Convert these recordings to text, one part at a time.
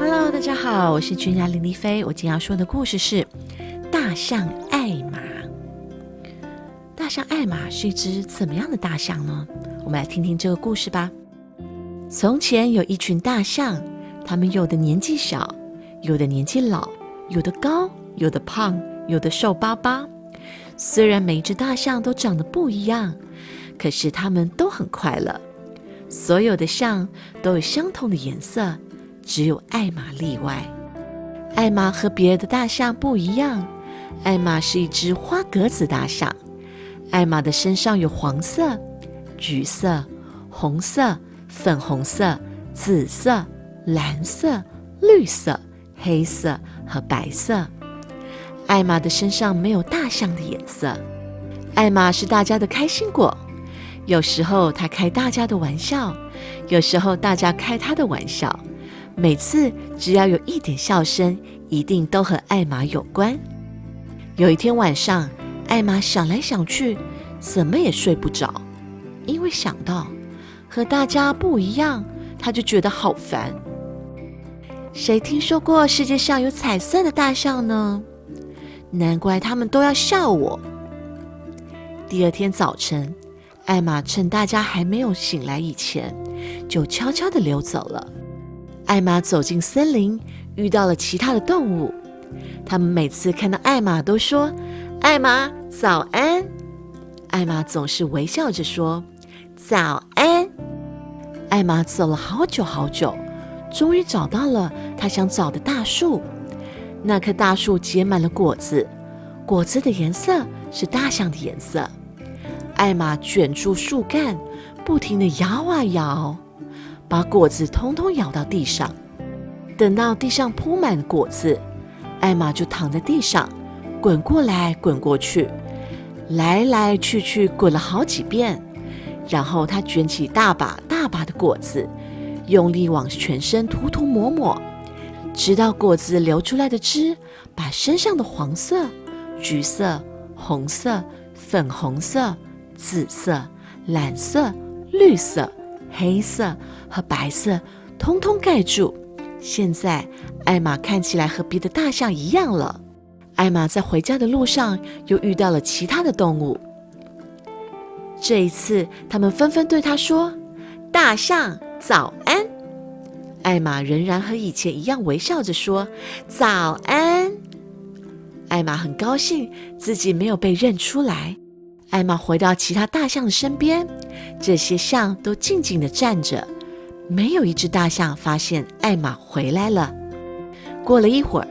Hello，大家好，我是君雅林丽菲。我今天要说的故事是《大象艾玛》。大象艾玛是一只怎么样的大象呢？我们来听听这个故事吧。从前有一群大象，它们有的年纪小，有的年纪老，有的高，有的胖，有的瘦巴巴。虽然每一只大象都长得不一样，可是它们都很快乐。所有的象都有相同的颜色，只有艾玛例外。艾玛和别的大象不一样，艾玛是一只花格子大象。艾玛的身上有黄色、橘色、红色。粉红色、紫色、蓝色、绿色、黑色和白色。艾玛的身上没有大象的颜色。艾玛是大家的开心果。有时候他开大家的玩笑，有时候大家开他的玩笑。每次只要有一点笑声，一定都和艾玛有关。有一天晚上，艾玛想来想去，怎么也睡不着，因为想到。和大家不一样，他就觉得好烦。谁听说过世界上有彩色的大象呢？难怪他们都要笑我。第二天早晨，艾玛趁大家还没有醒来以前，就悄悄地溜走了。艾玛走进森林，遇到了其他的动物。他们每次看到艾玛都说：“艾玛，早安。”艾玛总是微笑着说：“早安。”艾玛走了好久好久，终于找到了她想找的大树。那棵大树结满了果子，果子的颜色是大象的颜色。艾玛卷住树干，不停地摇啊摇，把果子通通摇到地上。等到地上铺满果子，艾玛就躺在地上，滚过来滚过去，来来去去滚了好几遍。然后他卷起大把大把的果子，用力往全身涂涂抹抹，直到果子流出来的汁把身上的黄色、橘色、红色、粉红色、紫色、蓝色、绿色、黑色和白色通通盖住。现在艾玛看起来和别的大象一样了。艾玛在回家的路上又遇到了其他的动物。这一次，他们纷纷对他说：“大象早安。”艾玛仍然和以前一样微笑着说：“早安。”艾玛很高兴自己没有被认出来。艾玛回到其他大象的身边，这些象都静静地站着，没有一只大象发现艾玛回来了。过了一会儿，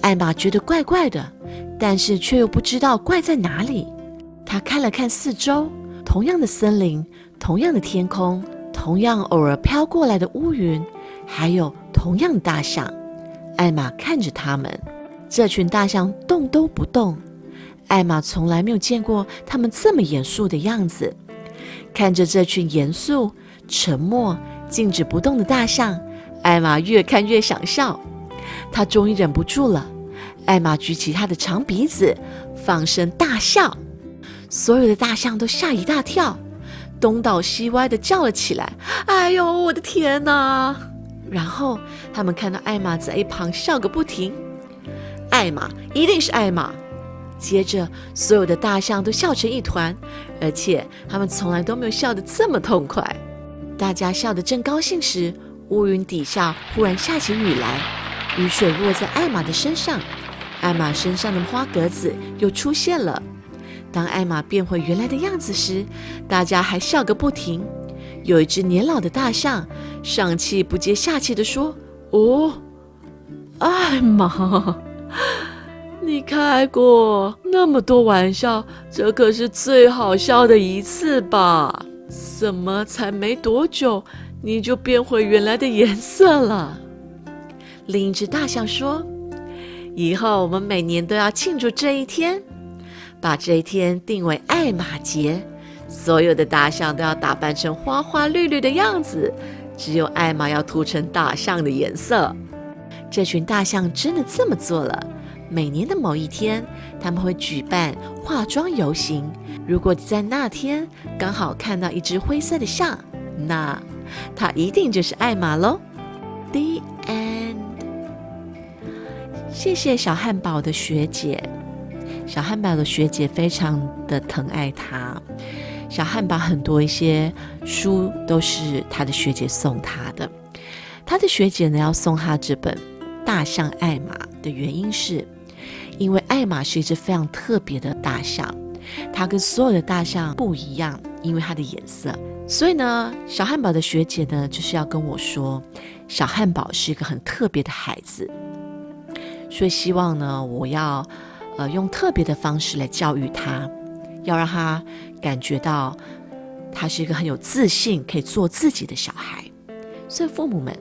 艾玛觉得怪怪的，但是却又不知道怪在哪里。他看了看四周。同样的森林，同样的天空，同样偶尔飘过来的乌云，还有同样的大象。艾玛看着他们，这群大象动都不动。艾玛从来没有见过他们这么严肃的样子。看着这群严肃、沉默、静止不动的大象，艾玛越看越想笑。她终于忍不住了。艾玛举起她的长鼻子，放声大笑。所有的大象都吓一大跳，东倒西歪的叫了起来：“哎呦，我的天哪！”然后他们看到艾玛在一旁笑个不停。艾玛一定是艾玛。接着，所有的大象都笑成一团，而且他们从来都没有笑得这么痛快。大家笑得正高兴时，乌云底下忽然下起雨来，雨水落在艾玛的身上，艾玛身上的花格子又出现了。当艾玛变回原来的样子时，大家还笑个不停。有一只年老的大象上气不接下气地说：“哦，艾玛，你开过那么多玩笑，这可是最好笑的一次吧？怎么才没多久，你就变回原来的颜色了？”另一只大象说：“以后我们每年都要庆祝这一天。”把这一天定为艾玛节，所有的大象都要打扮成花花绿绿的样子，只有艾玛要涂成大象的颜色。这群大象真的这么做了。每年的某一天，他们会举办化妆游行。如果在那天刚好看到一只灰色的象，那它一定就是艾玛喽。The end。谢谢小汉堡的学姐，小汉堡的学姐非常的疼爱他。小汉堡很多一些书都是他的学姐送他的。他的学姐呢要送他这本《大象艾玛》的原因是，因为艾玛是一只非常特别的大象，它跟所有的大象不一样，因为它的颜色。所以呢，小汉堡的学姐呢就是要跟我说，小汉堡是一个很特别的孩子，所以希望呢我要呃用特别的方式来教育他，要让他感觉到他是一个很有自信、可以做自己的小孩。所以父母们。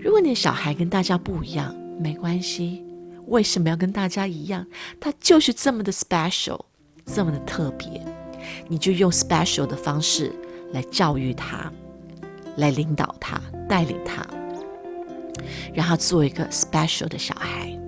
如果你的小孩跟大家不一样，没关系。为什么要跟大家一样？他就是这么的 special，这么的特别。你就用 special 的方式来教育他，来领导他，带领他，让他做一个 special 的小孩。